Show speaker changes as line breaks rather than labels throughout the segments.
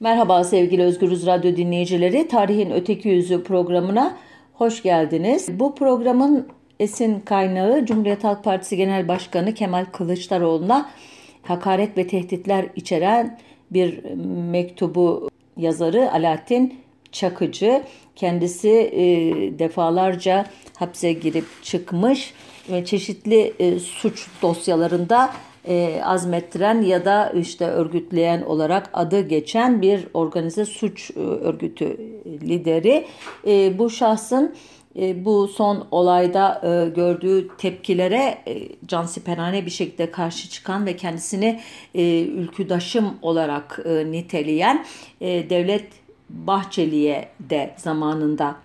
Merhaba sevgili Özgürüz Radyo dinleyicileri. Tarihin Öteki Yüzü programına hoş geldiniz. Bu programın esin kaynağı Cumhuriyet Halk Partisi Genel Başkanı Kemal Kılıçdaroğlu'na hakaret ve tehditler içeren bir mektubu yazarı Alaaddin Çakıcı. Kendisi e, defalarca hapse girip çıkmış ve çeşitli e, suç dosyalarında e, azmettiren ya da işte örgütleyen olarak adı geçen bir organize suç e, örgütü lideri. E, bu şahsın e, bu son olayda e, gördüğü tepkilere e, cansiperane bir şekilde karşı çıkan ve kendisini e, ülküdaşım olarak e, niteleyen e, Devlet Bahçeli'ye de zamanında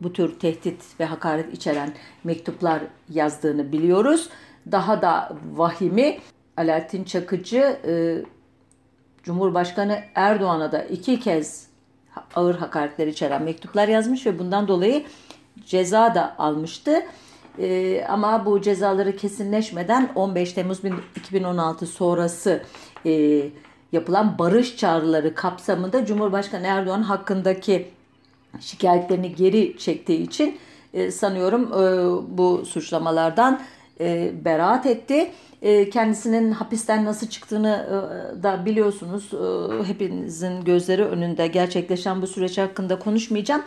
bu tür tehdit ve hakaret içeren mektuplar yazdığını biliyoruz daha da vahimi Alaaddin Çakıcı e, Cumhurbaşkanı Erdoğan'a da iki kez ağır hakaretler içeren mektuplar yazmış ve bundan dolayı ceza da almıştı. E, ama bu cezaları kesinleşmeden 15 Temmuz 2016 sonrası e, yapılan barış çağrıları kapsamında Cumhurbaşkanı Erdoğan hakkındaki şikayetlerini geri çektiği için e, sanıyorum e, bu suçlamalardan e, beraat etti. E, kendisinin hapisten nasıl çıktığını e, da biliyorsunuz. E, hepinizin gözleri önünde gerçekleşen bu süreç hakkında konuşmayacağım.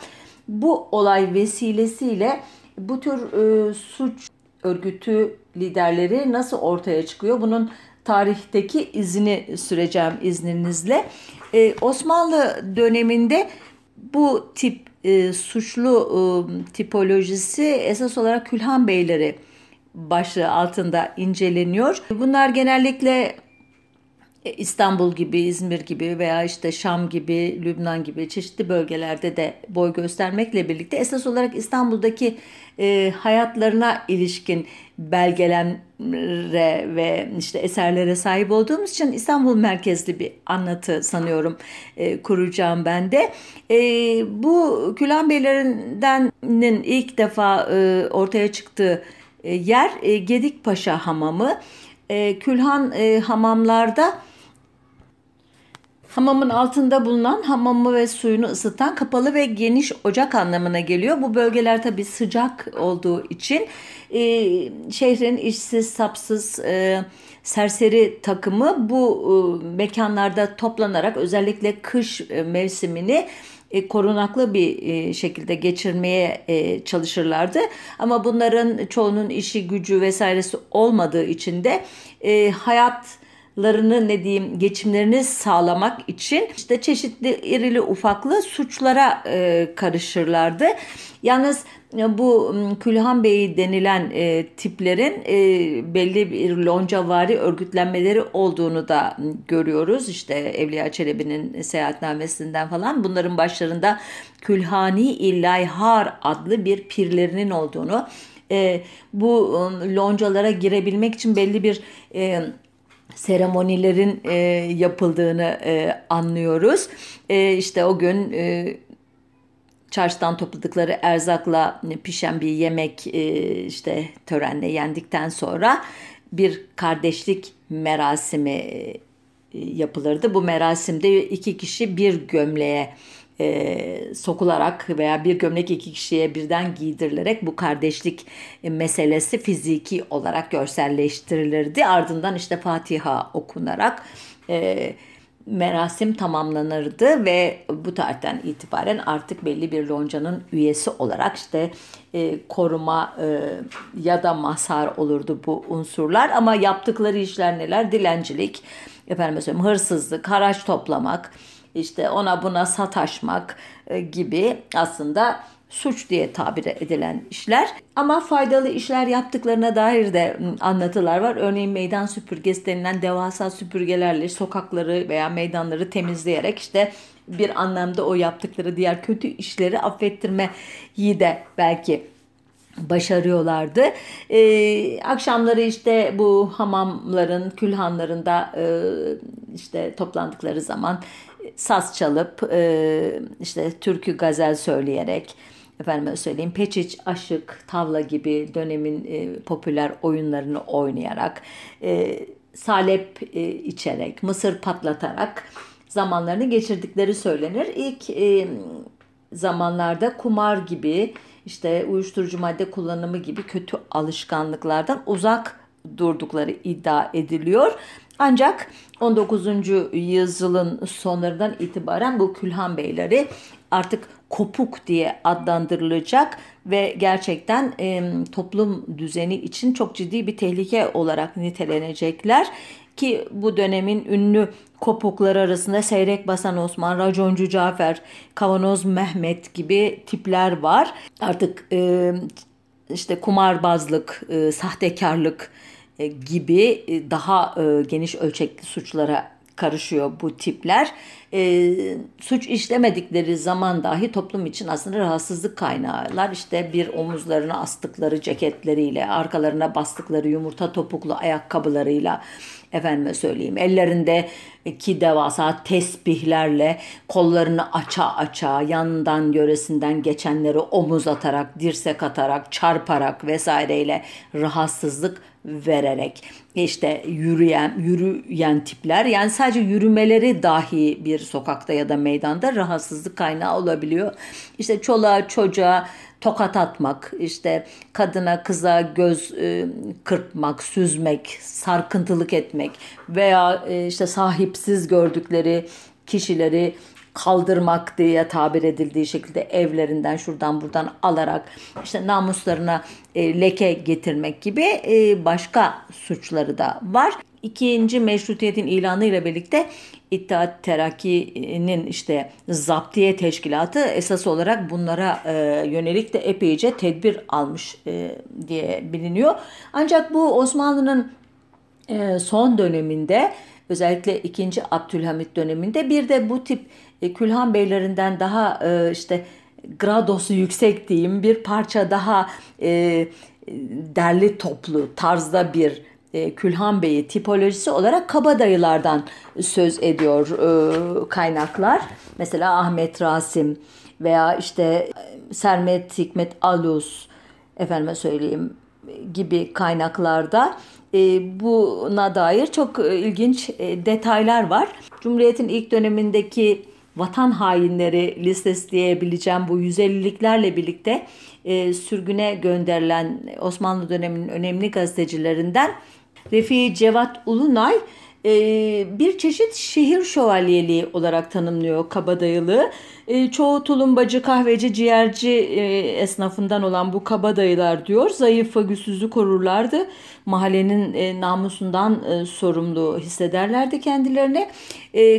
Bu olay vesilesiyle bu tür e, suç örgütü liderleri nasıl ortaya çıkıyor? Bunun tarihteki izini süreceğim izninizle. Ee, Osmanlı döneminde bu tip e, suçlu e, tipolojisi esas olarak Külhan Beyleri başlığı altında inceleniyor. Bunlar genellikle e, İstanbul gibi, İzmir gibi veya işte Şam gibi, Lübnan gibi çeşitli bölgelerde de boy göstermekle birlikte esas olarak İstanbul'daki e, hayatlarına ilişkin belgelere ve işte eserlere sahip olduğumuz için İstanbul merkezli bir anlatı sanıyorum e, kuracağım ben de. E, bu Külan Beylerinden ilk defa e, ortaya çıktığı yer e, Gedikpaşa Hamamı. E, Külhan hamamlarda Hamamın altında bulunan hamamı ve suyunu ısıtan kapalı ve geniş ocak anlamına geliyor. Bu bölgeler tabi sıcak olduğu için e, şehrin işsiz, sapsız, e, serseri takımı bu e, mekanlarda toplanarak özellikle kış e, mevsimini e, korunaklı bir e, şekilde geçirmeye e, çalışırlardı. Ama bunların çoğunun işi gücü vesairesi olmadığı için de e, hayat larını ne diyeyim geçimlerini sağlamak için işte çeşitli irili ufaklı suçlara e, karışırlardı. Yalnız e, bu Külhan Bey denilen e, tiplerin e, belli bir loncavari örgütlenmeleri olduğunu da görüyoruz. İşte Evliya Çelebi'nin seyahatnamesinden falan bunların başlarında Külhani İllayhar adlı bir pirlerinin olduğunu e, bu loncalara girebilmek için belli bir e, seremonilerin e, yapıldığını e, anlıyoruz. E, işte o gün e, çarşıdan topladıkları erzakla pişen bir yemek e, işte törenle yendikten sonra bir kardeşlik merasimi e, yapılırdı. Bu merasimde iki kişi bir gömleğe e, sokularak veya bir gömlek iki kişiye birden giydirilerek bu kardeşlik meselesi fiziki olarak görselleştirilirdi. Ardından işte Fatiha okunarak e, merasim tamamlanırdı ve bu tarihten itibaren artık belli bir loncanın üyesi olarak işte e, koruma e, ya da mazhar olurdu bu unsurlar ama yaptıkları işler neler? Dilencilik, efendim hırsızlık, haraç toplamak, işte ona buna sataşmak e, gibi aslında suç diye tabir edilen işler. Ama faydalı işler yaptıklarına dair de anlatılar var. Örneğin meydan süpürgesi denilen devasa süpürgelerle sokakları veya meydanları temizleyerek işte bir anlamda o yaptıkları diğer kötü işleri affettirmeyi de belki başarıyorlardı. Ee, akşamları işte bu hamamların, külhanlarında e, işte toplandıkları zaman saz çalıp e, işte türkü gazel söyleyerek efendime söyleyeyim peçiç, aşık, tavla gibi dönemin e, popüler oyunlarını oynayarak e, salep e, içerek, mısır patlatarak zamanlarını geçirdikleri söylenir. İlk e, zamanlarda kumar gibi işte uyuşturucu madde kullanımı gibi kötü alışkanlıklardan uzak durdukları iddia ediliyor. Ancak 19. yüzyılın sonlarından itibaren bu Külhan Beyleri artık kopuk diye adlandırılacak ve gerçekten e, toplum düzeni için çok ciddi bir tehlike olarak nitelenecekler ki bu dönemin ünlü kopukları arasında Seyrek Basan Osman, Raconcu Cafer, Kavanoz Mehmet gibi tipler var. Artık e, işte kumarbazlık, e, sahtekarlık gibi e, daha e, geniş ölçekli suçlara karışıyor bu tipler. E, suç işlemedikleri zaman dahi toplum için aslında rahatsızlık kaynağılar. İşte bir omuzlarına astıkları ceketleriyle, arkalarına bastıkları yumurta topuklu ayakkabılarıyla efendime söyleyeyim ellerinde ki devasa tesbihlerle kollarını aça aça yandan yöresinden geçenleri omuz atarak, dirsek atarak, çarparak vesaireyle rahatsızlık vererek işte yürüyen yürüyen tipler yani sadece yürümeleri dahi bir sokakta ya da meydanda rahatsızlık kaynağı olabiliyor. İşte çoluğa çocuğa tokat atmak, işte kadına kıza göz e, kırpmak, süzmek, sarkıntılık etmek veya e, işte sahipsiz gördükleri kişileri kaldırmak diye tabir edildiği şekilde evlerinden şuradan buradan alarak işte namuslarına e, leke getirmek gibi e, başka suçları da var. İkinci meşrutiyetin ilanı ile birlikte İttihat Terakki'nin işte zaptiye teşkilatı esas olarak bunlara e, yönelik de epeyce tedbir almış e, diye biliniyor. Ancak bu Osmanlı'nın son döneminde özellikle 2. Abdülhamit döneminde bir de bu tip e, Külhan Beylerinden daha e, işte gradosu yüksek diyeyim bir parça daha e, derli toplu tarzda bir Külhan Bey'i tipolojisi olarak kabadayılardan söz ediyor kaynaklar. Mesela Ahmet Rasim veya işte Sermet Hikmet Alus efendime söyleyeyim gibi kaynaklarda buna dair çok e, ilginç e, detaylar var. Cumhuriyet'in ilk dönemindeki vatan hainleri listesi diyebileceğim bu 150'liklerle birlikte e, sürgüne gönderilen Osmanlı döneminin önemli gazetecilerinden Refi Cevat Ulunay e, bir çeşit şehir şövalyeliği olarak tanımlıyor kabadayılığı. E, çoğu tulumbacı, kahveci, ciğerci e, esnafından olan bu kabadayılar diyor. Zayıf ve güçsüzü korurlardı. Mahallenin namusundan sorumlu hissederlerdi kendilerini.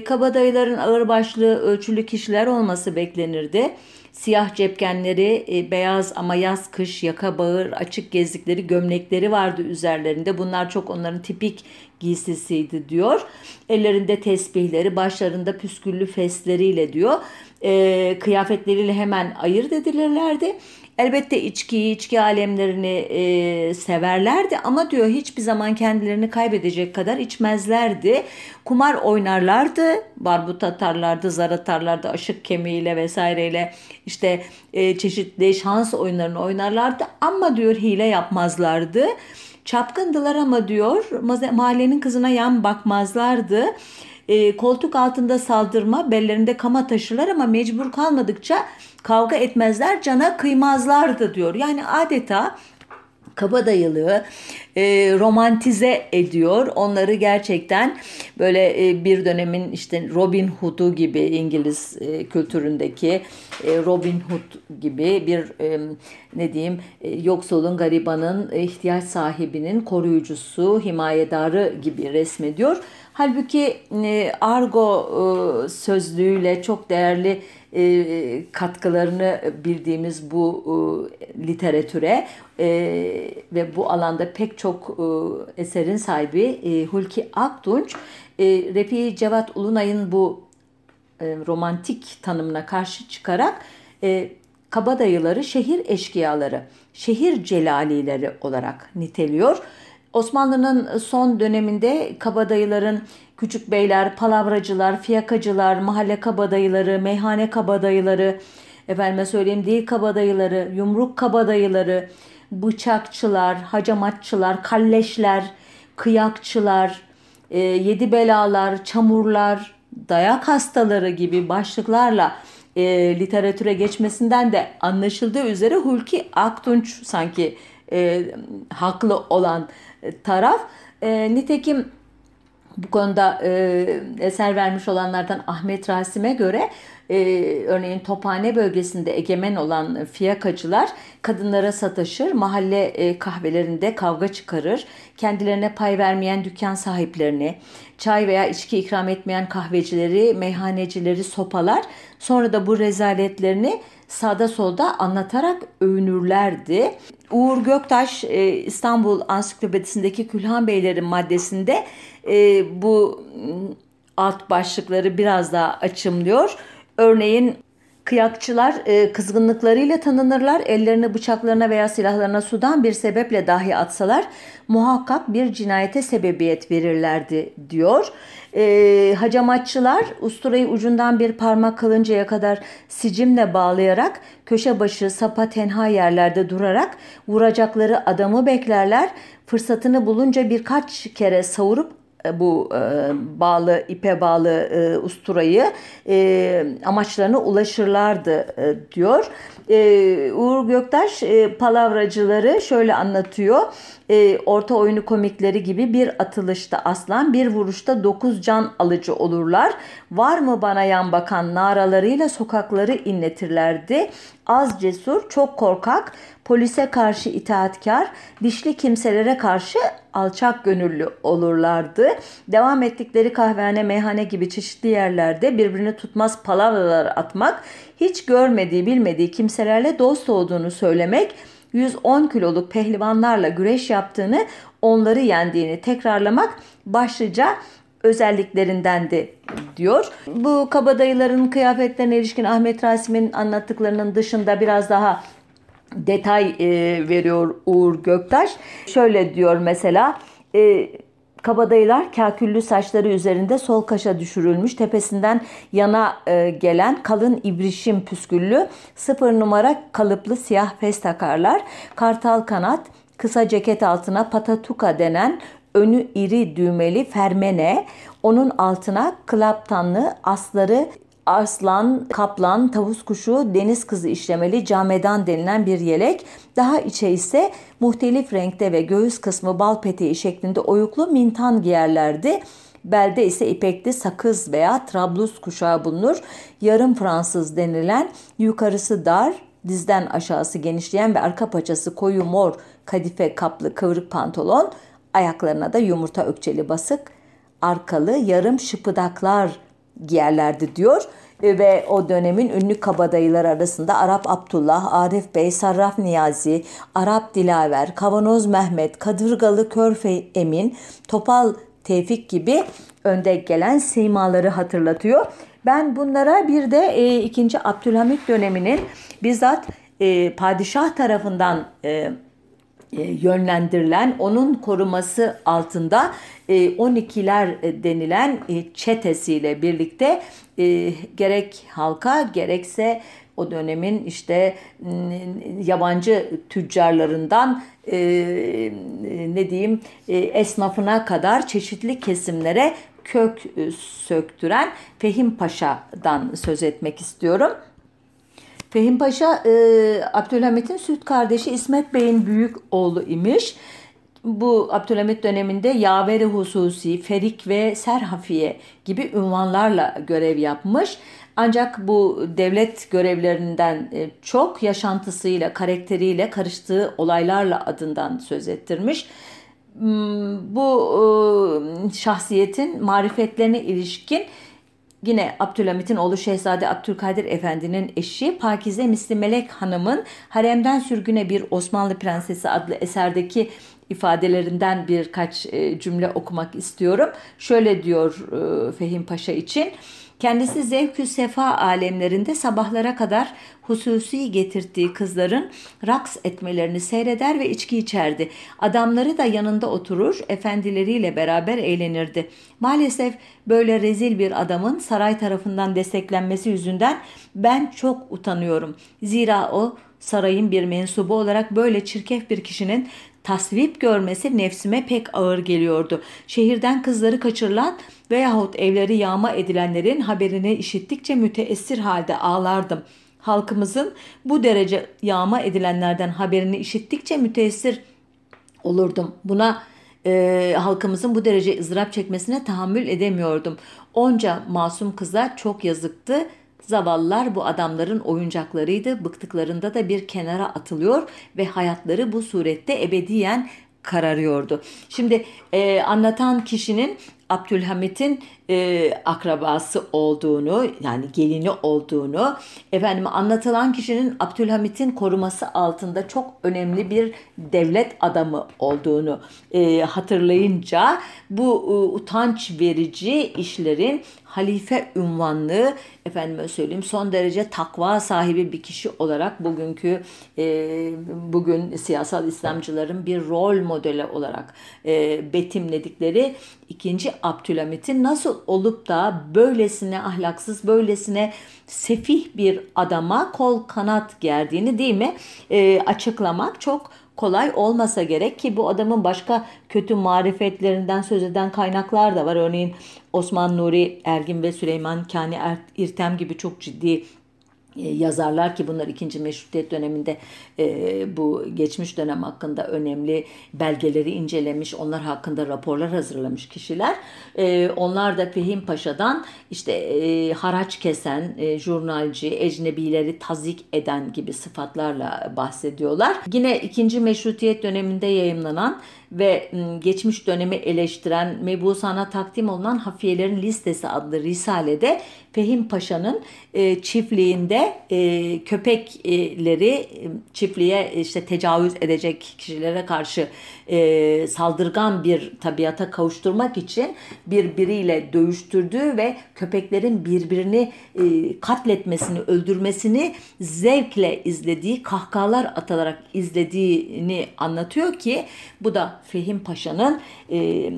Kabadayıların ağırbaşlı, ölçülü kişiler olması beklenirdi. Siyah cepkenleri, e, beyaz ama yaz kış yaka bağır açık gezdikleri gömlekleri vardı üzerlerinde. Bunlar çok onların tipik giysisiydi diyor. Ellerinde tesbihleri, başlarında püsküllü fesleriyle diyor. E, kıyafetleriyle hemen ayırt edilirlerdi. Elbette içkiyi, içki alemlerini e, severlerdi ama diyor hiçbir zaman kendilerini kaybedecek kadar içmezlerdi. Kumar oynarlardı, barbut atarlardı, zar atarlardı, aşık kemiğiyle vesaireyle işte e, çeşitli şans oyunlarını oynarlardı ama diyor hile yapmazlardı. Çapkındılar ama diyor mahallenin kızına yan bakmazlardı. E, koltuk altında saldırma, bellerinde kama taşırlar ama mecbur kalmadıkça kavga etmezler, cana kıymazlardı diyor. Yani adeta kabadayılığı e, romantize ediyor. Onları gerçekten böyle e, bir dönemin işte Robin Hood'u gibi İngiliz e, kültüründeki e, Robin Hood gibi bir e, ne diyeyim e, yoksulun, garibanın, ihtiyaç sahibinin koruyucusu, himayedarı gibi resmediyor. Halbuki e, argo e, sözlüğüyle çok değerli e, katkılarını bildiğimiz bu literatüre ve bu alanda pek çok eserin sahibi Hulki Aktunç, Refi Cevat Ulunay'ın bu romantik tanımına karşı çıkarak kabadayıları şehir eşkıyaları, şehir celalileri olarak niteliyor. Osmanlı'nın son döneminde kabadayıların küçük beyler, palavracılar, fiyakacılar, mahalle kabadayıları, meyhane kabadayıları, efendime söyleyeyim değil kabadayıları, yumruk kabadayıları, bıçakçılar, hacamatçılar, kalleşler, kıyakçılar, e, yedi belalar, çamurlar, dayak hastaları gibi başlıklarla e, literatüre geçmesinden de anlaşıldığı üzere Hulki Aktunç sanki e, haklı olan taraf. E, nitekim bu konuda e, eser vermiş olanlardan Ahmet Rasim'e göre e, örneğin Tophane bölgesinde egemen olan fiyakacılar kadınlara sataşır, mahalle e, kahvelerinde kavga çıkarır, kendilerine pay vermeyen dükkan sahiplerini, çay veya içki ikram etmeyen kahvecileri, meyhanecileri sopalar. Sonra da bu rezaletlerini sağda solda anlatarak övünürlerdi. Uğur Göktaş e, İstanbul Ansiklopedisindeki Külhan Beylerin maddesinde e, bu alt başlıkları biraz daha açımlıyor. Örneğin Kıyakçılar e, kızgınlıklarıyla tanınırlar. Ellerini bıçaklarına veya silahlarına sudan bir sebeple dahi atsalar muhakkak bir cinayete sebebiyet verirlerdi diyor. E, hacamatçılar usturayı ucundan bir parmak kalıncaya kadar sicimle bağlayarak köşe başı sapa tenha yerlerde durarak vuracakları adamı beklerler. Fırsatını bulunca birkaç kere savurup bu e, bağlı ipe bağlı e, usturayı e, amaçlarına ulaşırlardı e, diyor. E, Uğur Göktaş e, palavracıları şöyle anlatıyor. E, orta oyunu komikleri gibi bir atılışta aslan bir vuruşta dokuz can alıcı olurlar. Var mı bana yan bakan naralarıyla sokakları inletirlerdi. Az cesur, çok korkak, polise karşı itaatkar, dişli kimselere karşı alçak gönüllü olurlardı. Devam ettikleri kahvehane, meyhane gibi çeşitli yerlerde birbirini tutmaz palavralar atmak, hiç görmediği bilmediği kimselerle dost olduğunu söylemek, 110 kiloluk pehlivanlarla güreş yaptığını, onları yendiğini tekrarlamak başlıca özelliklerindendi diyor. Bu kabadayıların kıyafetlerine ilişkin Ahmet Rasim'in anlattıklarının dışında biraz daha detay e, veriyor Uğur Göktaş. Şöyle diyor mesela e, kabadayılar kaküllü saçları üzerinde sol kaşa düşürülmüş tepesinden yana e, gelen kalın ibrişim püsküllü sıfır numara kalıplı siyah fes takarlar. Kartal kanat kısa ceket altına patatuka denen önü iri düğmeli fermene, onun altına klaptanlı asları aslan, kaplan, tavus kuşu, deniz kızı işlemeli camedan denilen bir yelek. Daha içe ise muhtelif renkte ve göğüs kısmı bal peteği şeklinde oyuklu mintan giyerlerdi. Belde ise ipekli sakız veya trablus kuşağı bulunur. Yarım Fransız denilen yukarısı dar, dizden aşağısı genişleyen ve arka paçası koyu mor kadife kaplı kıvrık pantolon, ayaklarına da yumurta ökçeli basık, arkalı yarım şıpıdaklar giyerlerdi diyor e, ve o dönemin ünlü kabadayılar arasında Arap Abdullah, Arif Bey, Sarraf Niyazi, Arap Dilaver, Kavanoz Mehmet, Kadırgalı Körfe Emin, Topal Tevfik gibi önde gelen simaları hatırlatıyor. Ben bunlara bir de e, 2. Abdülhamit döneminin bizzat e, padişah tarafından e, yönlendirilen onun koruması altında 12'ler e, denilen e, çetesiyle birlikte gerek halka gerekse o dönemin işte yabancı tüccarlarından ne diyeyim esnafına kadar çeşitli kesimlere kök söktüren Fehim Paşa'dan söz etmek istiyorum. Fehim Paşa e, Abdülhamit'in süt kardeşi İsmet Bey'in büyük oğlu imiş. Bu Abdülhamit döneminde Yaveri Hususi, Ferik ve Serhafiye gibi ünvanlarla görev yapmış. Ancak bu devlet görevlerinden e, çok yaşantısıyla, karakteriyle karıştığı olaylarla adından söz ettirmiş. Hmm, bu e, şahsiyetin marifetlerine ilişkin Yine Abdülhamit'in oğlu Şehzade Abdülkadir Efendi'nin eşi Pakize Misli Melek Hanım'ın Haremden Sürgüne Bir Osmanlı Prensesi adlı eserdeki ifadelerinden birkaç e, cümle okumak istiyorum. Şöyle diyor e, Fehim Paşa için. Kendisi zevkü sefa alemlerinde sabahlara kadar hususi getirdiği kızların raks etmelerini seyreder ve içki içerdi. Adamları da yanında oturur, efendileriyle beraber eğlenirdi. Maalesef böyle rezil bir adamın saray tarafından desteklenmesi yüzünden ben çok utanıyorum. Zira o sarayın bir mensubu olarak böyle çirkef bir kişinin tasvip görmesi nefsime pek ağır geliyordu. Şehirden kızları kaçırılan veyahut evleri yağma edilenlerin haberini işittikçe müteessir halde ağlardım. Halkımızın bu derece yağma edilenlerden haberini işittikçe müteessir olurdum. Buna e, halkımızın bu derece ızdırap çekmesine tahammül edemiyordum. Onca masum kıza çok yazıktı. Zavallılar bu adamların oyuncaklarıydı. Bıktıklarında da bir kenara atılıyor ve hayatları bu surette ebediyen kararıyordu. Şimdi e, anlatan kişinin Abdülhamit'in e, akrabası olduğunu yani gelini olduğunu efendim anlatılan kişinin Abdülhamit'in koruması altında çok önemli bir devlet adamı olduğunu e, hatırlayınca bu e, utanç verici işlerin halife ünvanlı efendime söyleyeyim son derece takva sahibi bir kişi olarak bugünkü e, bugün siyasal İslamcıların bir rol modeli olarak e, betimledikleri ikinci Abdülhamit'in nasıl olup da böylesine ahlaksız, böylesine sefih bir adama kol kanat gerdiğini değil mi e, açıklamak çok kolay olmasa gerek ki bu adamın başka kötü marifetlerinden söz eden kaynaklar da var. Örneğin Osman Nuri Ergin ve Süleyman Kani er-, İrtem gibi çok ciddi yazarlar ki bunlar ikinci meşrutiyet döneminde e, bu geçmiş dönem hakkında önemli belgeleri incelemiş, onlar hakkında raporlar hazırlamış kişiler. E, onlar da Fehim Paşa'dan işte e, haraç kesen, e, jurnalci, ecnebileri tazik eden gibi sıfatlarla bahsediyorlar. Yine ikinci meşrutiyet döneminde yayımlanan ve geçmiş dönemi eleştiren Mebusana takdim olunan hafiyelerin listesi adlı risalede Fehim Paşa'nın e, çiftliğinde e, köpekleri e, çiftliğe işte tecavüz edecek kişilere karşı e, saldırgan bir tabiata kavuşturmak için birbiriyle dövüştürdüğü ve köpeklerin birbirini e, katletmesini, öldürmesini zevkle izlediği, kahkahalar atarak izlediğini anlatıyor ki bu da Fehim Paşa'nın e,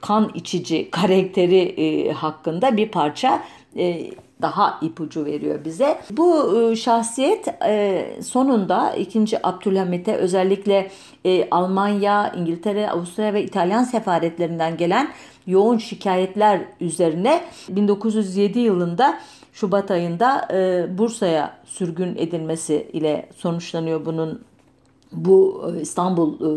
kan içici karakteri e, hakkında bir parça e, daha ipucu veriyor bize. Bu e, şahsiyet e, sonunda 2. Abdülhamit'e özellikle e, Almanya, İngiltere, Avusturya ve İtalyan sefaretlerinden gelen yoğun şikayetler üzerine 1907 yılında Şubat ayında Bursa'ya sürgün edilmesi ile sonuçlanıyor bunun bu e, İstanbul e,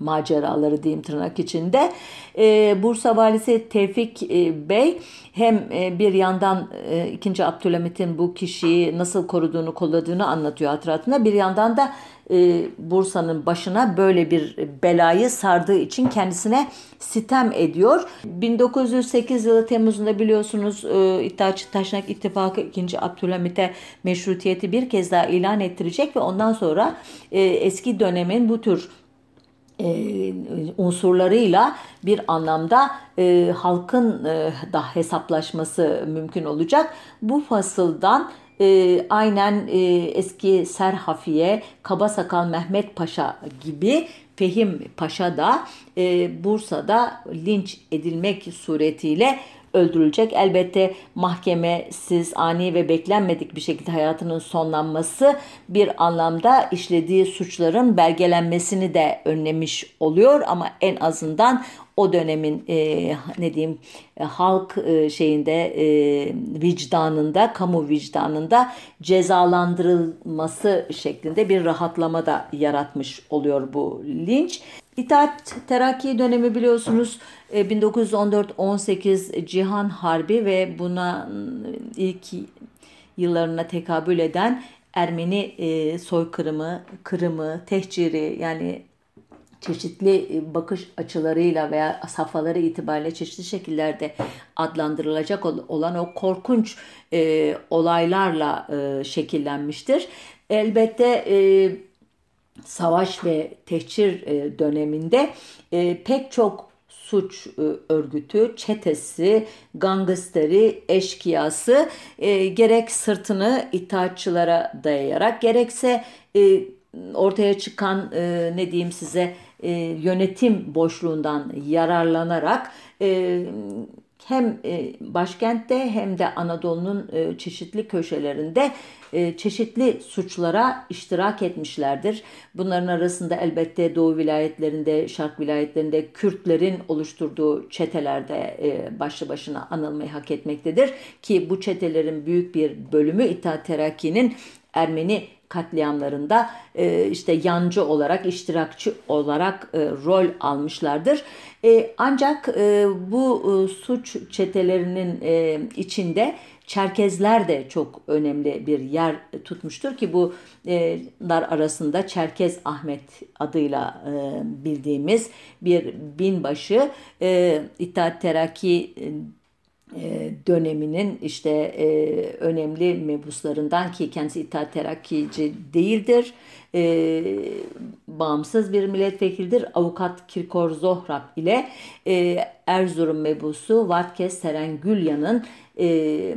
maceraları diyeyim tırnak içinde. E, Bursa Valisi Tevfik e, Bey hem e, bir yandan e, 2. Abdülhamit'in bu kişiyi nasıl koruduğunu kolladığını anlatıyor hatıratında. Bir yandan da e, Bursa'nın başına böyle bir belayı sardığı için kendisine sitem ediyor. 1908 yılı Temmuz'unda biliyorsunuz e, İttihatçı Taşnak İttifakı 2. Abdülhamit'e meşrutiyeti bir kez daha ilan ettirecek ve ondan sonra e, eski dönemin bu tür e, unsurlarıyla bir anlamda e, halkın e, da hesaplaşması mümkün olacak. Bu fasıldan e, aynen e, eski Serhafiye, Kaba Sakal Mehmet Paşa gibi Fehim Paşa da e, Bursa'da linç edilmek suretiyle öldürülecek. Elbette mahkemesiz, ani ve beklenmedik bir şekilde hayatının sonlanması bir anlamda işlediği suçların belgelenmesini de önlemiş oluyor ama en azından o dönemin e, ne diyeyim e, halk e, şeyinde e, vicdanında, kamu vicdanında cezalandırılması şeklinde bir rahatlama da yaratmış oluyor bu linç. İtaat Terakki dönemi biliyorsunuz 1914-18 e, Cihan Harbi ve buna ilk yıllarına tekabül eden Ermeni e, soykırımı, kırımı, tehciri yani çeşitli e, bakış açılarıyla veya safhaları itibariyle çeşitli şekillerde adlandırılacak olan o korkunç e, olaylarla e, şekillenmiştir. Elbette e, savaş ve tehcir e, döneminde e, pek çok suç e, örgütü, çetesi, gangsteri, eşkıyası e, gerek sırtını itaatçılara dayayarak gerekse e, ortaya çıkan e, ne diyeyim size e, yönetim boşluğundan yararlanarak e, hem e, başkentte hem de Anadolu'nun e, çeşitli köşelerinde e, çeşitli suçlara iştirak etmişlerdir. Bunların arasında elbette Doğu vilayetlerinde, Şark vilayetlerinde Kürtlerin oluşturduğu çetelerde başlı başına anılmayı hak etmektedir. Ki bu çetelerin büyük bir bölümü İttihat Terakki'nin Ermeni katliamlarında e, işte yancı olarak, iştirakçı olarak e, rol almışlardır. E, ancak e, bu e, suç çetelerinin e, içinde Çerkezler de çok önemli bir yer tutmuştur ki bunlar arasında Çerkez Ahmet adıyla e, bildiğimiz bir binbaşı e, İttihat Terakki e, döneminin işte e, önemli mebuslarından ki kendisi İttihat Terakkici değildir. E, bağımsız bir milletvekildir. Avukat Kirkor Zohrab ile e, Erzurum mebusu Vatkes Seren Gülyan'ın e,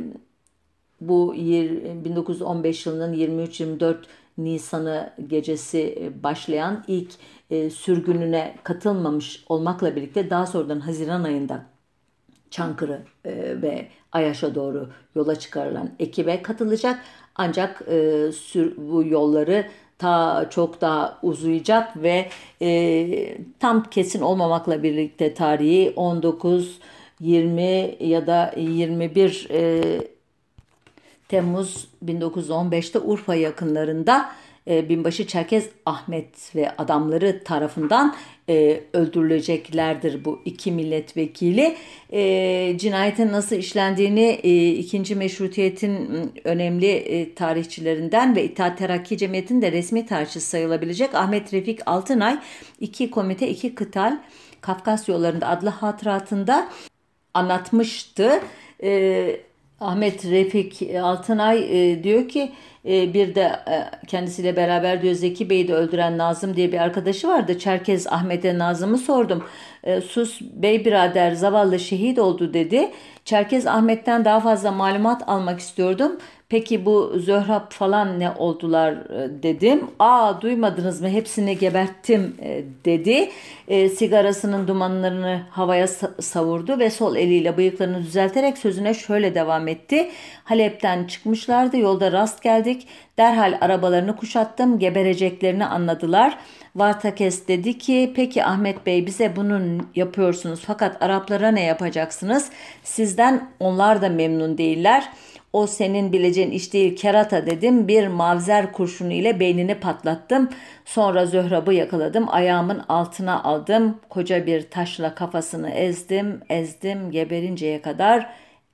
bu 1915 yılının 23-24 Nisan'ı gecesi başlayan ilk e, sürgününe katılmamış olmakla birlikte daha sonradan Haziran ayında Çankırı e, ve Ayaş'a doğru yola çıkarılan ekibe katılacak. Ancak e, bu yolları ta çok daha uzayacak ve e, tam kesin olmamakla birlikte tarihi 19, 20 ya da 21 e, Temmuz 1915'te Urfa yakınlarında binbaşı Çerkez Ahmet ve adamları tarafından e, öldürüleceklerdir bu iki milletvekili. E, cinayetin nasıl işlendiğini e, ikinci meşrutiyetin önemli e, tarihçilerinden ve İttihat Terakki Cemiyeti'nin de resmi tarihçisi sayılabilecek Ahmet Refik Altınay iki komite iki kıtal Kafkas yollarında adlı hatıratında anlatmıştı. E, Ahmet Refik Altınay e, diyor ki e, bir de e, kendisiyle beraber diyor Zeki Bey'i de öldüren Nazım diye bir arkadaşı vardı. Çerkez Ahmet'e Nazım'ı sordum. E, Sus Bey birader zavallı şehit oldu dedi. Çerkez Ahmet'ten daha fazla malumat almak istiyordum. Peki bu Zöhrab falan ne oldular e, dedim. Aa duymadınız mı hepsini geberttim e, dedi. E, sigarasının dumanlarını havaya savurdu ve sol eliyle bıyıklarını düzelterek sözüne şöyle devam etti. Halep'ten çıkmışlardı yolda rast geldik. Derhal arabalarını kuşattım gebereceklerini anladılar. Vartakes dedi ki peki Ahmet Bey bize bunu yapıyorsunuz fakat Araplara ne yapacaksınız? Sizden onlar da memnun değiller.'' O senin bileceğin iş değil kerata dedim. Bir mavzer kurşunu ile beynini patlattım. Sonra Zöhrab'ı yakaladım. Ayağımın altına aldım. Koca bir taşla kafasını ezdim, ezdim geberinceye kadar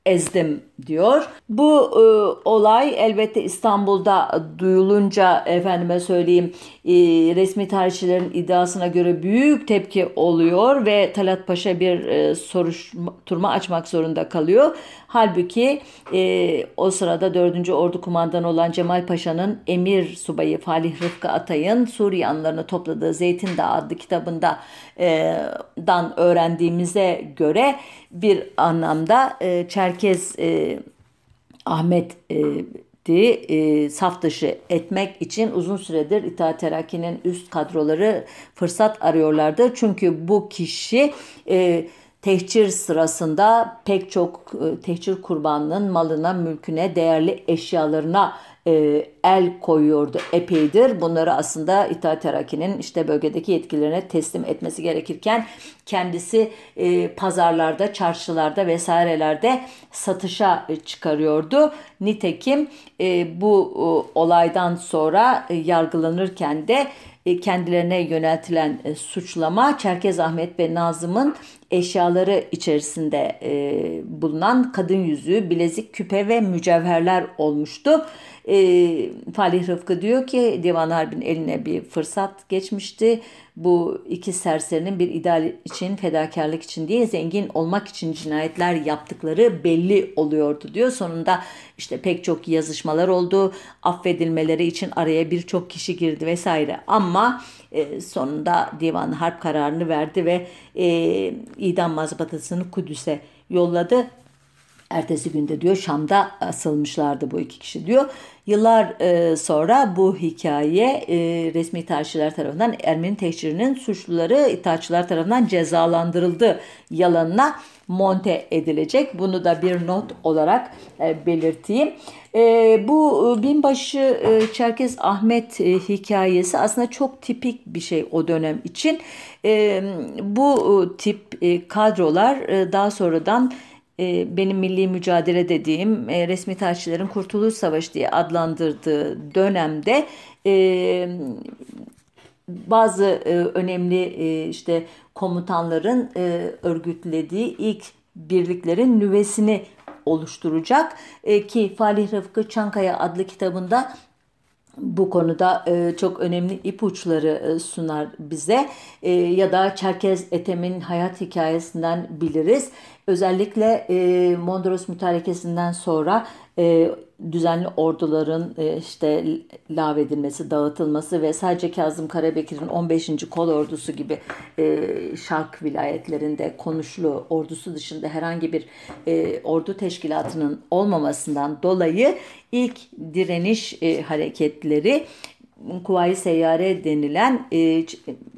ezdim diyor. Bu e, olay elbette İstanbul'da duyulunca efendime söyleyeyim e, resmi tarihçilerin iddiasına göre büyük tepki oluyor ve Talat Paşa bir e, soruşturma açmak zorunda kalıyor. Halbuki e, o sırada 4. Ordu Kumandanı olan Cemal Paşa'nın emir subayı Falih Rıfkı Atay'ın Suriye anılarını topladığı Zeytin Dağı adlı kitabında e, dan öğrendiğimize göre bir anlamda e, Çerkez e, Ahmet e, e, saf dışı etmek için uzun süredir İttihat Terakki'nin üst kadroları fırsat arıyorlardı. Çünkü bu kişi e, tehcir sırasında pek çok e, tehcir kurbanının malına, mülküne, değerli eşyalarına e, el koyuyordu epeydir. Bunları aslında İttihat Terakki'nin işte bölgedeki yetkilerine teslim etmesi gerekirken kendisi e, pazarlarda, çarşılarda vesairelerde satışa çıkarıyordu. Nitekim e, bu e, olaydan sonra e, yargılanırken de e, kendilerine yöneltilen e, suçlama Çerkez Ahmet ve Nazım'ın eşyaları içerisinde e, bulunan kadın yüzüğü, bilezik, küpe ve mücevherler olmuştu. E, Falih Rıfkı diyor ki Divan Harbi'nin eline bir fırsat geçmişti. Bu iki serserinin bir ideal için, fedakarlık için diye zengin olmak için cinayetler yaptıkları belli oluyordu diyor. Sonunda işte pek çok yazışmalar oldu. Affedilmeleri için araya birçok kişi girdi vesaire. Ama e, sonunda Divan Harp kararını verdi ve e, idam mazbatasını Kudüs'e yolladı. Ertesi günde diyor Şam'da asılmışlardı bu iki kişi diyor. Yıllar e, sonra bu hikaye e, resmi tarihçiler tarafından Ermeni tehcirinin suçluları İttihatçılar tarafından cezalandırıldı yalanına monte edilecek. Bunu da bir not olarak e, belirteyim. E, bu e, binbaşı e, Çerkez Ahmet e, hikayesi aslında çok tipik bir şey o dönem için. E, bu e, tip e, kadrolar e, daha sonradan benim milli mücadele dediğim e, resmi tarihçilerin Kurtuluş Savaşı diye adlandırdığı dönemde e, bazı önemli işte komutanların örgütlediği ilk birliklerin nüvesini oluşturacak ki Falih Rıfkı Çankaya adlı kitabında bu konuda e, çok önemli ipuçları e, sunar bize e, ya da Çerkez Etem'in hayat hikayesinden biliriz. Özellikle Mondros mütarekesinden sonra e, düzenli orduların e, işte lağvedilmesi, dağıtılması ve sadece Kazım Karabekir'in 15. kol ordusu gibi e, Şark vilayetlerinde konuşlu ordusu dışında herhangi bir e, ordu teşkilatının olmamasından dolayı ilk direniş e, hareketleri Kuvayi Seyyare denilen e,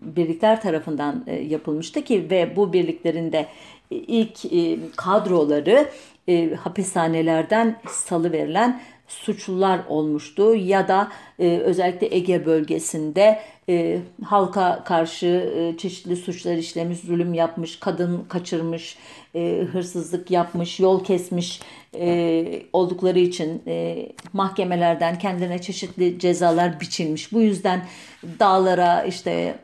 birlikler tarafından e, yapılmıştı ki ve bu birliklerin de ilk e, kadroları e, hapishanelerden salı verilen suçlular olmuştu ya da e, özellikle Ege bölgesinde e, halka karşı e, çeşitli suçlar işlemiş, zulüm yapmış, kadın kaçırmış, e, hırsızlık yapmış, yol kesmiş e, oldukları için e, mahkemelerden kendine çeşitli cezalar biçilmiş. Bu yüzden dağlara işte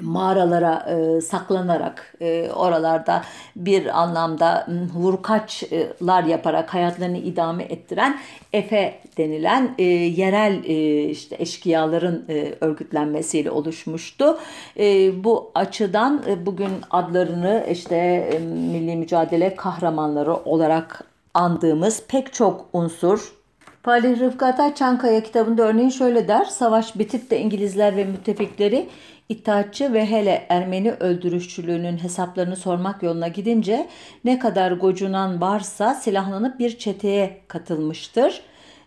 mağaralara e, saklanarak e, oralarda bir anlamda vurkaçlar yaparak hayatlarını idame ettiren Efe denilen e, yerel e, işte eşkıyaların e, örgütlenmesiyle oluşmuştu. E, bu açıdan e, bugün adlarını işte e, milli mücadele kahramanları olarak andığımız pek çok unsur Falih Rıfkı Atay Çankaya kitabında örneğin şöyle der. Savaş bitip de İngilizler ve müttefikleri İttihatçı ve hele Ermeni öldürüşçülüğünün hesaplarını sormak yoluna gidince ne kadar gocunan varsa silahlanıp bir çeteye katılmıştır.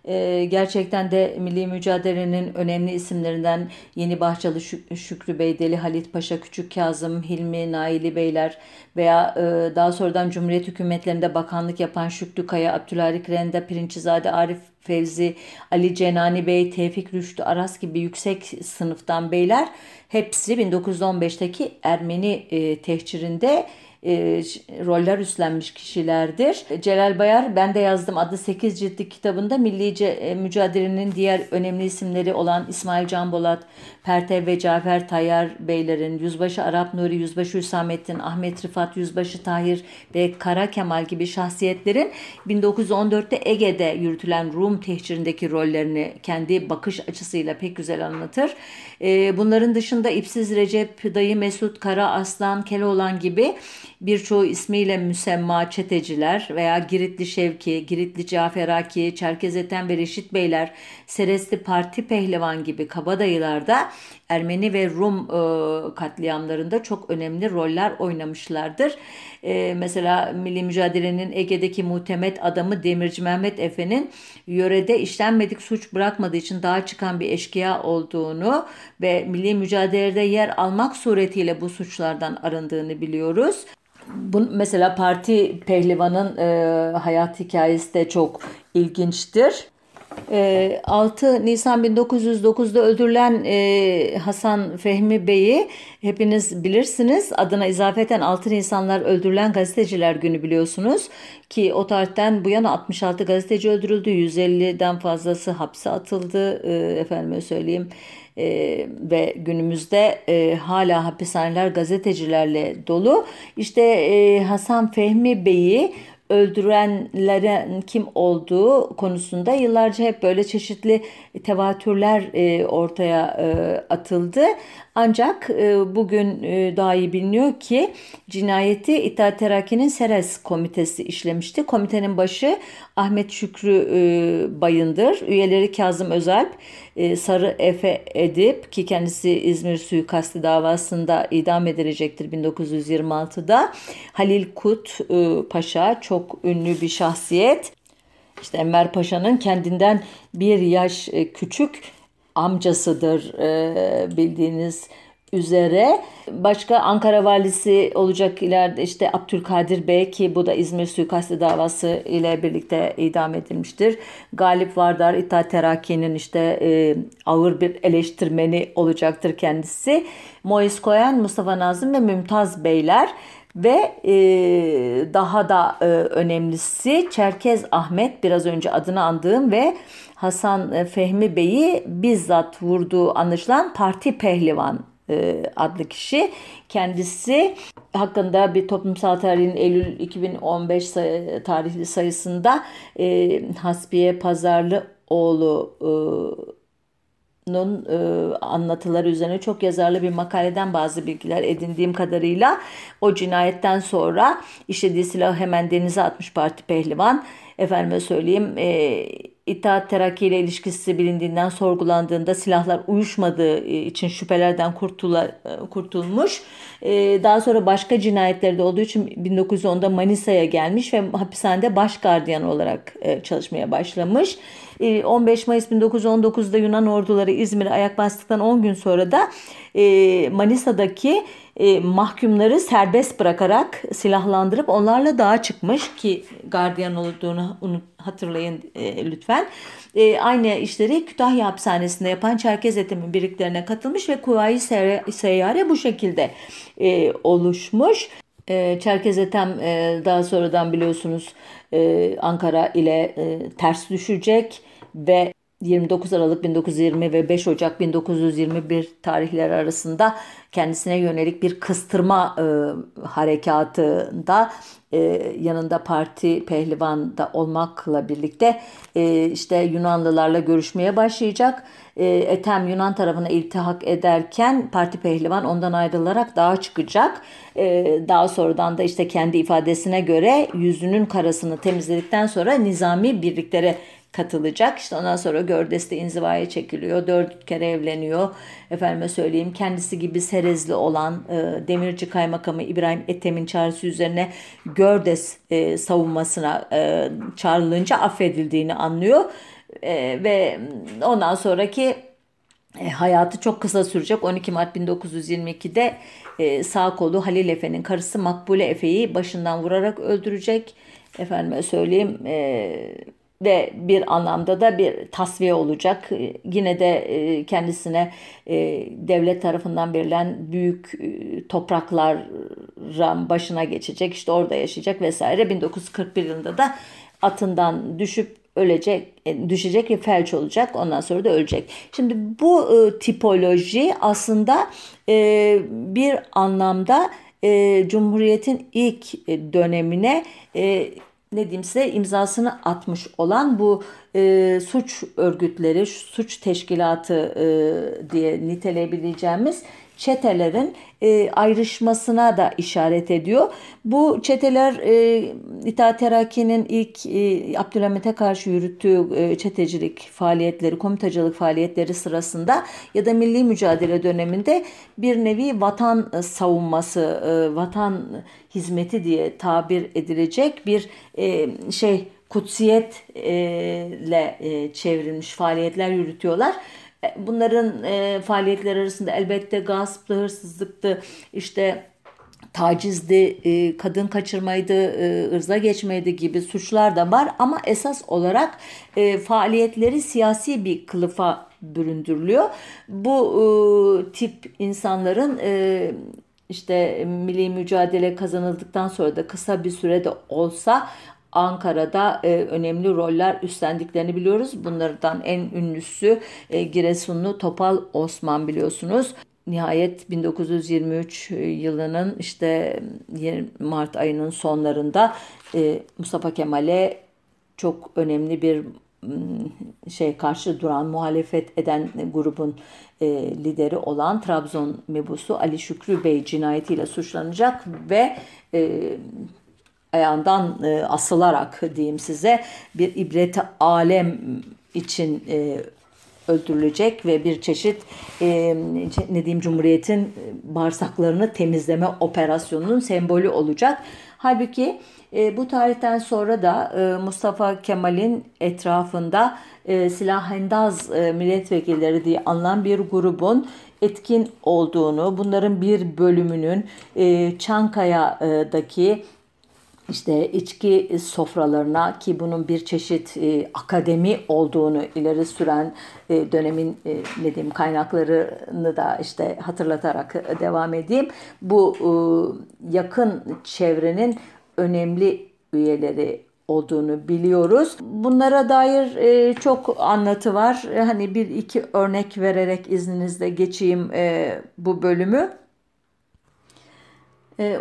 Ee, gerçekten de milli mücadelenin önemli isimlerinden Yeni Bahçeli Şükrü Bey, Deli Halit Paşa, Küçük Kazım, Hilmi, Naili Beyler veya e, daha sonradan Cumhuriyet hükümetlerinde bakanlık yapan Şükrü Kaya, Abdülharik Renda, Pirinçizade, Arif Fevzi, Ali Cenani Bey, Tevfik Rüştü Aras gibi yüksek sınıftan beyler hepsi 1915'teki Ermeni e, tehcirinde e, roller üstlenmiş kişilerdir. Celal Bayar ben de yazdım adı 8 ciltlik kitabında milli e, mücadelenin diğer önemli isimleri olan İsmail Can Bolat, Pertev ve Cafer Tayyar Beylerin, Yüzbaşı Arap Nuri, Yüzbaşı Hüsamettin, Ahmet Rıfat, Yüzbaşı Tahir ve Kara Kemal gibi şahsiyetlerin 1914'te Ege'de yürütülen Rum tehcirindeki rollerini kendi bakış açısıyla pek güzel anlatır. E, bunların dışında İpsiz Recep, Dayı Mesut, Kara Aslan, Keloğlan gibi birçoğu ismiyle müsemma çeteciler veya Giritli Şevki, Giritli Caferaki, Çerkez Ethem ve Reşit Beyler, Seresti Parti Pehlivan gibi kabadayılar da Ermeni ve Rum e, katliamlarında çok önemli roller oynamışlardır. E, mesela Milli Mücadele'nin Ege'deki muhtemet adamı Demirci Mehmet Efe'nin yörede işlenmedik suç bırakmadığı için daha çıkan bir eşkıya olduğunu ve milli mücadelede yer almak suretiyle bu suçlardan arındığını biliyoruz. Bu, mesela parti pehlivanın e, hayat hikayesi de çok ilginçtir. 6 ee, Nisan 1909'da öldürülen e, Hasan Fehmi Bey'i hepiniz bilirsiniz. Adına izafeten 6 Nisanlar öldürülen gazeteciler günü biliyorsunuz. Ki o tarihten bu yana 66 gazeteci öldürüldü. 150'den fazlası hapse atıldı. E, efendime söyleyeyim. E, ve günümüzde e, hala hapishaneler gazetecilerle dolu. İşte e, Hasan Fehmi Bey'i öldürenlerin kim olduğu konusunda yıllarca hep böyle çeşitli tevatürler e, ortaya e, atıldı. Ancak e, bugün e, daha iyi biliniyor ki cinayeti İttihat Terakki'nin Seres Komitesi işlemişti. Komitenin başı Ahmet Şükrü e, Bayındır, üyeleri Kazım Özalp, e, Sarı Efe Edip ki kendisi İzmir suikasti davasında idam edilecektir 1926'da. Halil Kut e, Paşa çok ünlü bir şahsiyet. İşte Enver Paşa'nın kendinden bir yaş e, küçük amcasıdır e, bildiğiniz üzere. Başka Ankara valisi olacak ileride işte Abdülkadir Bey ki bu da İzmir suikastı davası ile birlikte idam edilmiştir. Galip Vardar İttihat Terakki'nin işte e, ağır bir eleştirmeni olacaktır kendisi. Mois Koyan, Mustafa Nazım ve Mümtaz Beyler ve e, daha da e, önemlisi Çerkez Ahmet biraz önce adını andığım ve Hasan e, Fehmi Bey'i bizzat vurduğu anlaşılan parti pehlivan e, adlı kişi. Kendisi hakkında bir toplumsal tarihin Eylül 2015 say- tarihli sayısında e, Hasbiye Pazarlıoğlu e, Nun e, anlatıları üzerine çok yazarlı bir makaleden bazı bilgiler edindiğim kadarıyla o cinayetten sonra işlediği silahı hemen denize atmış parti pehlivan. Efendime söyleyeyim e, İttihat Terakki ile ilişkisi bilindiğinden sorgulandığında silahlar uyuşmadığı e, için şüphelerden kurtula, e, kurtulmuş. E, daha sonra başka cinayetlerde olduğu için 1910'da Manisa'ya gelmiş ve hapishanede baş gardiyan olarak çalışmaya başlamış. 15 Mayıs 1919'da Yunan orduları İzmir'e ayak bastıktan 10 gün sonra da Manisa'daki mahkumları serbest bırakarak silahlandırıp onlarla dağa çıkmış ki gardiyan olduğunu hatırlayın lütfen. Aynı işleri Kütahya hapishanesinde yapan Çerkez Etim'in birliklerine katılmış ve Kuvayi Seyyare bu şekilde oluşmuş. Çerkez Etem daha sonradan biliyorsunuz Ankara ile ters düşecek ve 29 Aralık 1920 ve 5 Ocak 1921 tarihleri arasında kendisine yönelik bir kıstırma e, harekatında e, yanında parti pehlivan da olmakla birlikte e, işte Yunanlılarla görüşmeye başlayacak. E, Etem Yunan tarafına iltihak ederken parti pehlivan ondan ayrılarak dağa çıkacak. E, daha sonradan da işte kendi ifadesine göre yüzünün karasını temizledikten sonra nizami birliklere katılacak. İşte ondan sonra Gördes'te inzivaya çekiliyor. Dört kere evleniyor. Efendime söyleyeyim kendisi gibi serezli olan e, Demirci Kaymakamı İbrahim Ethem'in çağrısı üzerine Gördes e, savunmasına e, çağrılınca affedildiğini anlıyor. E, ve ondan sonraki e, hayatı çok kısa sürecek. 12 Mart 1922'de e, sağ kolu Halil Efe'nin karısı Makbule Efe'yi başından vurarak öldürecek. Efendime söyleyeyim e, ve bir anlamda da bir tasfiye olacak. Yine de e, kendisine e, devlet tarafından verilen büyük e, toprakların başına geçecek. İşte orada yaşayacak vesaire. 1941 yılında da atından düşüp ölecek, düşecek ve felç olacak. Ondan sonra da ölecek. Şimdi bu tipoloji aslında bir anlamda Cumhuriyet'in ilk dönemine ne diyeyim imzasını atmış olan bu e, suç örgütleri, suç teşkilatı e, diye niteleyebileceğimiz çetelerin e, ayrışmasına da işaret ediyor. Bu çeteler e, İttihat Terakki'nin ilk e, Abdülhamit'e karşı yürüttüğü e, çetecilik faaliyetleri, komitacılık faaliyetleri sırasında ya da milli mücadele döneminde bir nevi vatan savunması, e, vatan hizmeti diye tabir edilecek bir e, şey kutsiyetle e, çevrilmiş faaliyetler yürütüyorlar. E, bunların e, faaliyetler arasında elbette gasptı, hırsızlıktı, işte tacizdi, e, kadın kaçırmaydı, e, ırza geçmeydi gibi suçlar da var ama esas olarak e, faaliyetleri siyasi bir kılıfa büründürülüyor. Bu e, tip insanların e, işte milli mücadele kazanıldıktan sonra da kısa bir sürede olsa Ankara'da e, önemli roller üstlendiklerini biliyoruz. Bunlardan en ünlüsü e, Giresunlu Topal Osman biliyorsunuz. Nihayet 1923 yılının işte Mart ayının sonlarında e, Mustafa Kemal'e çok önemli bir şey karşı duran muhalefet eden grubun e, lideri olan Trabzon mebusu Ali Şükrü Bey cinayetiyle suçlanacak ve e, ayağından e, asılarak diyeyim size bir ibret alem için e, öldürülecek ve bir çeşit e, ne diyeyim Cumhuriyet'in bağırsaklarını temizleme operasyonunun sembolü olacak. Halbuki E, bu tarihten sonra da e, Mustafa Kemal'in etrafında e, silahhendaz e, milletvekilleri diye anılan bir grubun etkin olduğunu, bunların bir bölümünün e, Çankaya'daki işte içki sofralarına ki bunun bir çeşit e, akademi olduğunu ileri süren e, dönemin e, ne diyeyim kaynaklarını da işte hatırlatarak devam edeyim. Bu e, yakın çevrenin önemli üyeleri olduğunu biliyoruz. Bunlara dair e, çok anlatı var. Hani bir iki örnek vererek izninizle geçeyim e, bu bölümü.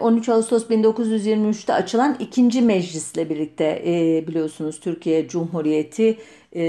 13 e, Ağustos 1923'te açılan ikinci meclisle birlikte e, biliyorsunuz Türkiye Cumhuriyeti e,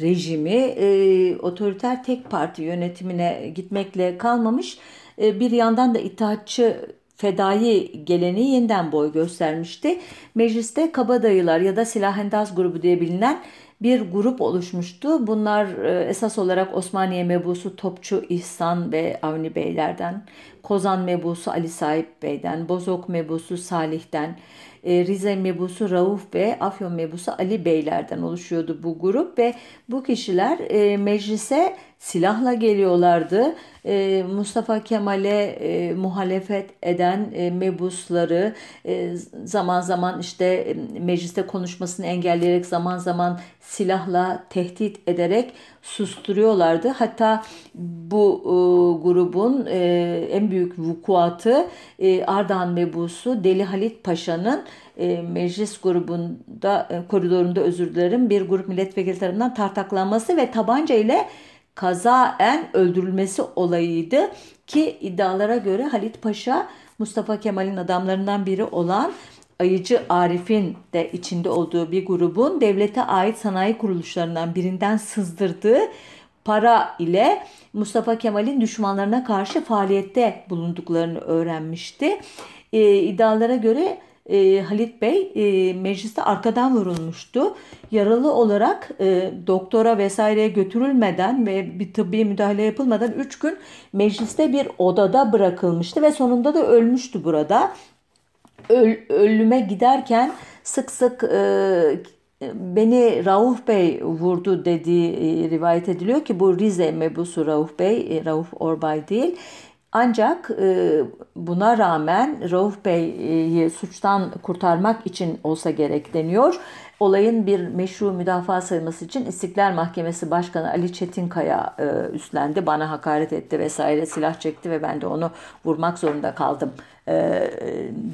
rejimi e, otoriter tek parti yönetimine gitmekle kalmamış. Bir yandan da itaatçı fedai geleneği yeniden boy göstermişti. Mecliste kabadayılar ya da silahendaz grubu diye bilinen bir grup oluşmuştu. Bunlar e, esas olarak Osmaniye mebusu Topçu İhsan ve Avni Beylerden, Kozan mebusu Ali Sahip Bey'den, Bozok mebusu Salih'ten, Rize mebusu Rauf ve Afyon mebusu Ali Beylerden oluşuyordu bu grup ve bu kişiler e, meclise silahla geliyorlardı. E, Mustafa Kemal'e e, muhalefet eden e, mebusları e, zaman zaman işte e, mecliste konuşmasını engelleyerek zaman zaman silahla tehdit ederek susturuyorlardı. Hatta bu e, grubun e, en büyük vukuatı e, Ardahan mebusu Deli Halit Paşa'nın e, meclis grubunda e, koridorunda özür dilerim bir grup milletvekili tarafından tartaklanması ve tabanca ile kazaen öldürülmesi olayıydı ki iddialara göre Halit Paşa Mustafa Kemal'in adamlarından biri olan Ayıcı Arif'in de içinde olduğu bir grubun devlete ait sanayi kuruluşlarından birinden sızdırdığı para ile Mustafa Kemal'in düşmanlarına karşı faaliyette bulunduklarını öğrenmişti. E, iddialara göre e, Halit Bey e, mecliste arkadan vurulmuştu. Yaralı olarak e, doktora vesaireye götürülmeden ve bir tıbbi müdahale yapılmadan 3 gün mecliste bir odada bırakılmıştı ve sonunda da ölmüştü burada. Öl, ölüme giderken sık sık e, beni Rauf Bey vurdu dediği e, rivayet ediliyor ki bu Rize mebusu Rauf Bey, e, Rauf Orbay değil. Ancak e, buna rağmen Rauf Bey'i suçtan kurtarmak için olsa gerek deniyor. Olayın bir meşru müdafaa sayılması için İstiklal Mahkemesi Başkanı Ali Çetinkaya e, üstlendi. Bana hakaret etti vesaire silah çekti ve ben de onu vurmak zorunda kaldım e,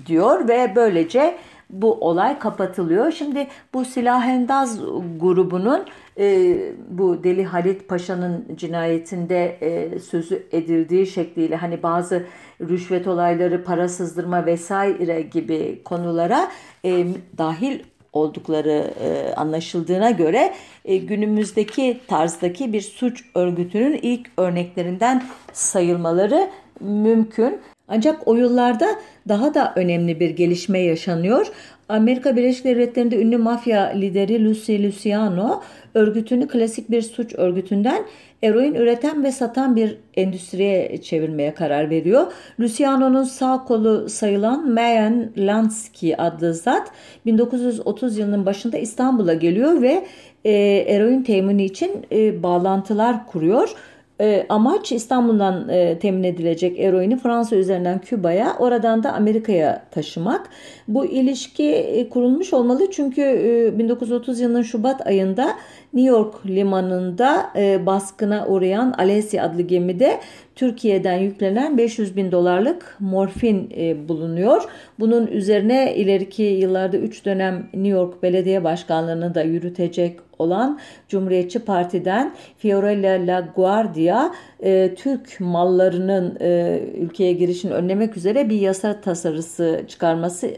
diyor ve böylece bu olay kapatılıyor. Şimdi bu Silahendaz grubunun e, bu Deli Halit Paşa'nın cinayetinde e, sözü edildiği şekliyle hani bazı rüşvet olayları, para sızdırma vesaire gibi konulara e, dahil oldukları e, anlaşıldığına göre e, günümüzdeki tarzdaki bir suç örgütünün ilk örneklerinden sayılmaları mümkün. Ancak o yıllarda daha da önemli bir gelişme yaşanıyor. Amerika Birleşik Devletleri'nde ünlü mafya lideri Lucy Luciano örgütünü klasik bir suç örgütünden eroin üreten ve satan bir endüstriye çevirmeye karar veriyor. Luciano'nun sağ kolu sayılan Mayan Lansky adlı zat 1930 yılının başında İstanbul'a geliyor ve e, eroin temini için e, bağlantılar kuruyor. E, amaç İstanbul'dan e, temin edilecek eroini Fransa üzerinden Küba'ya, oradan da Amerika'ya taşımak. Bu ilişki e, kurulmuş olmalı çünkü e, 1930 yılının Şubat ayında New York limanında e, baskına uğrayan Alessi adlı gemide Türkiye'den yüklenen 500 bin dolarlık morfin e, bulunuyor. Bunun üzerine ileriki yıllarda 3 dönem New York Belediye Başkanlığı'nı da yürütecek olan Cumhuriyetçi Parti'den Fiorella LaGuardia e, Türk mallarının e, ülkeye girişini önlemek üzere bir yasa tasarısı çıkarması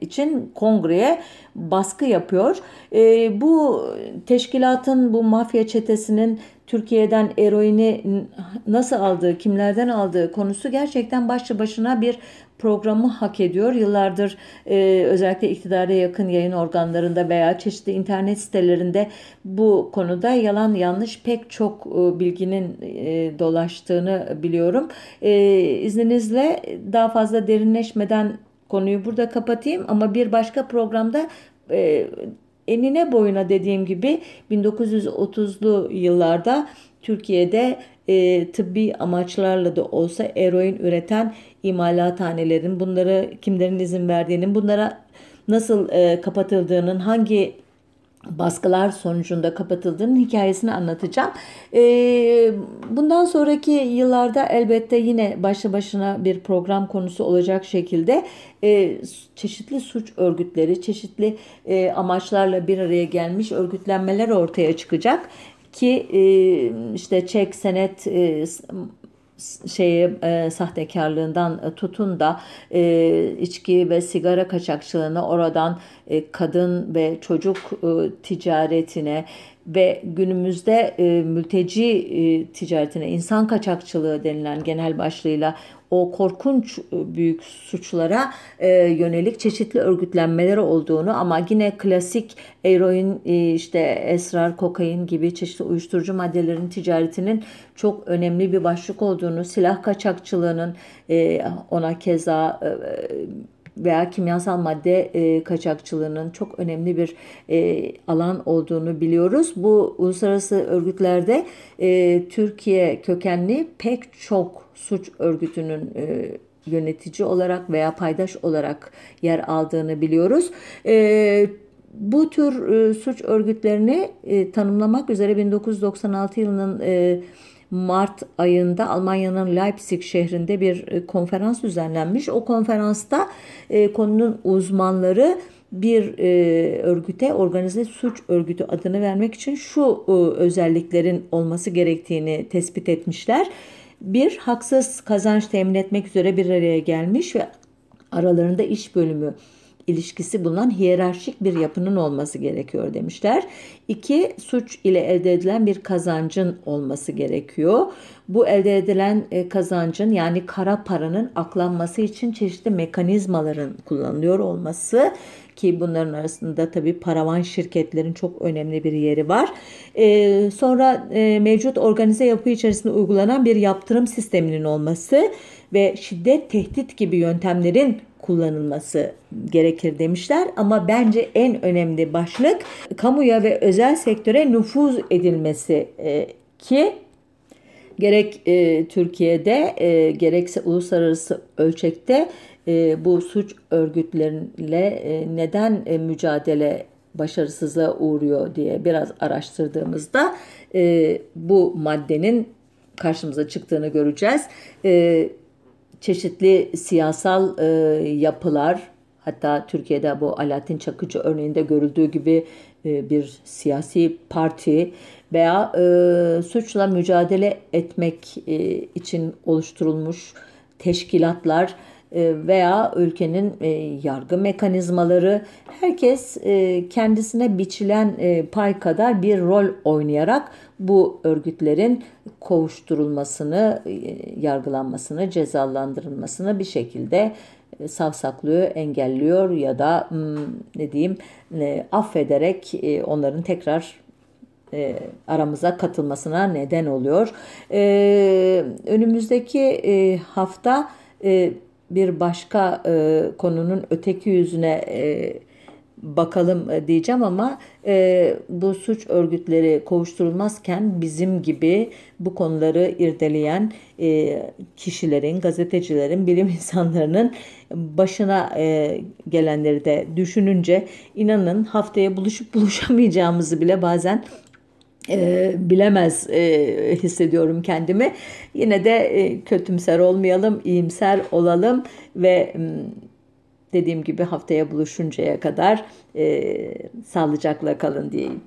için kongreye baskı yapıyor. E, bu teşkilatın, bu mafya çetesinin Türkiye'den eroini nasıl aldığı, kimlerden aldığı konusu gerçekten başlı başına bir programı hak ediyor. Yıllardır e, özellikle iktidara yakın yayın organlarında veya çeşitli internet sitelerinde bu konuda yalan yanlış pek çok e, bilginin e, dolaştığını biliyorum. E, izninizle daha fazla derinleşmeden konuyu burada kapatayım ama bir başka programda e, enine boyuna dediğim gibi 1930'lu yıllarda Türkiye'de e, tıbbi amaçlarla da olsa eroin üreten imalathanelerin bunları kimlerin izin verdiğinin bunlara nasıl e, kapatıldığının hangi baskılar sonucunda kapatıldığının hikayesini anlatacağım. E, bundan sonraki yıllarda elbette yine başlı başına bir program konusu olacak şekilde e, çeşitli suç örgütleri, çeşitli e, amaçlarla bir araya gelmiş örgütlenmeler ortaya çıkacak ki e, işte çek senet e, şeye e, sahtekarlığından e, tutun da e, içki ve sigara kaçakçılığına oradan e, kadın ve çocuk e, ticaretine ve günümüzde e, mülteci e, ticaretine, insan kaçakçılığı denilen genel başlığıyla o korkunç e, büyük suçlara e, yönelik çeşitli örgütlenmeler olduğunu ama yine klasik eroin, e, işte esrar, kokain gibi çeşitli uyuşturucu maddelerin ticaretinin çok önemli bir başlık olduğunu, silah kaçakçılığının ona keza veya kimyasal madde e, kaçakçılığının çok önemli bir e, alan olduğunu biliyoruz. Bu uluslararası örgütlerde e, Türkiye kökenli pek çok suç örgütünün e, yönetici olarak veya paydaş olarak yer aldığını biliyoruz. E, bu tür e, suç örgütlerini e, tanımlamak üzere 1996 yılının e, Mart ayında Almanya'nın Leipzig şehrinde bir e, konferans düzenlenmiş. O konferansta e, konunun uzmanları bir e, örgüte organize suç örgütü adını vermek için şu e, özelliklerin olması gerektiğini tespit etmişler. Bir, haksız kazanç temin etmek üzere bir araya gelmiş ve aralarında iş bölümü ilişkisi bulunan hiyerarşik bir yapının olması gerekiyor demişler. İki, suç ile elde edilen bir kazancın olması gerekiyor. Bu elde edilen e, kazancın yani kara paranın aklanması için çeşitli mekanizmaların kullanılıyor olması ki bunların arasında tabii paravan şirketlerin çok önemli bir yeri var. Ee, sonra e, mevcut organize yapı içerisinde uygulanan bir yaptırım sisteminin olması ve şiddet tehdit gibi yöntemlerin kullanılması gerekir demişler. Ama bence en önemli başlık kamuya ve özel sektöre nüfuz edilmesi e, ki gerek e, Türkiye'de e, gerekse uluslararası ölçekte e, bu suç örgütleriyle e, neden e, mücadele başarısızlığa uğruyor diye biraz araştırdığımızda e, bu maddenin karşımıza çıktığını göreceğiz. E, çeşitli siyasal e, yapılar hatta Türkiye'de bu Alaaddin Çakıcı örneğinde görüldüğü gibi e, bir siyasi parti veya e, suçla mücadele etmek e, için oluşturulmuş teşkilatlar veya ülkenin e, yargı mekanizmaları herkes e, kendisine biçilen pay kadar bir rol oynayarak bu örgütlerin kovuşturulmasını, yargılanmasını, cezalandırılmasını bir şekilde savsaklıyor, engelliyor ya da hmm, ne diyeyim affederek onların tekrar aramıza katılmasına neden oluyor. önümüzdeki hafta bir başka e, konunun öteki yüzüne e, bakalım e, diyeceğim ama e, bu suç örgütleri kovuşturulmazken bizim gibi bu konuları irdeleyen e, kişilerin, gazetecilerin, bilim insanlarının başına e, gelenleri de düşününce inanın haftaya buluşup buluşamayacağımızı bile bazen e, bilemez e, hissediyorum kendimi. Yine de e, kötümser olmayalım, iyimser olalım ve dediğim gibi haftaya buluşuncaya kadar e, sağlıcakla kalın diyeyim.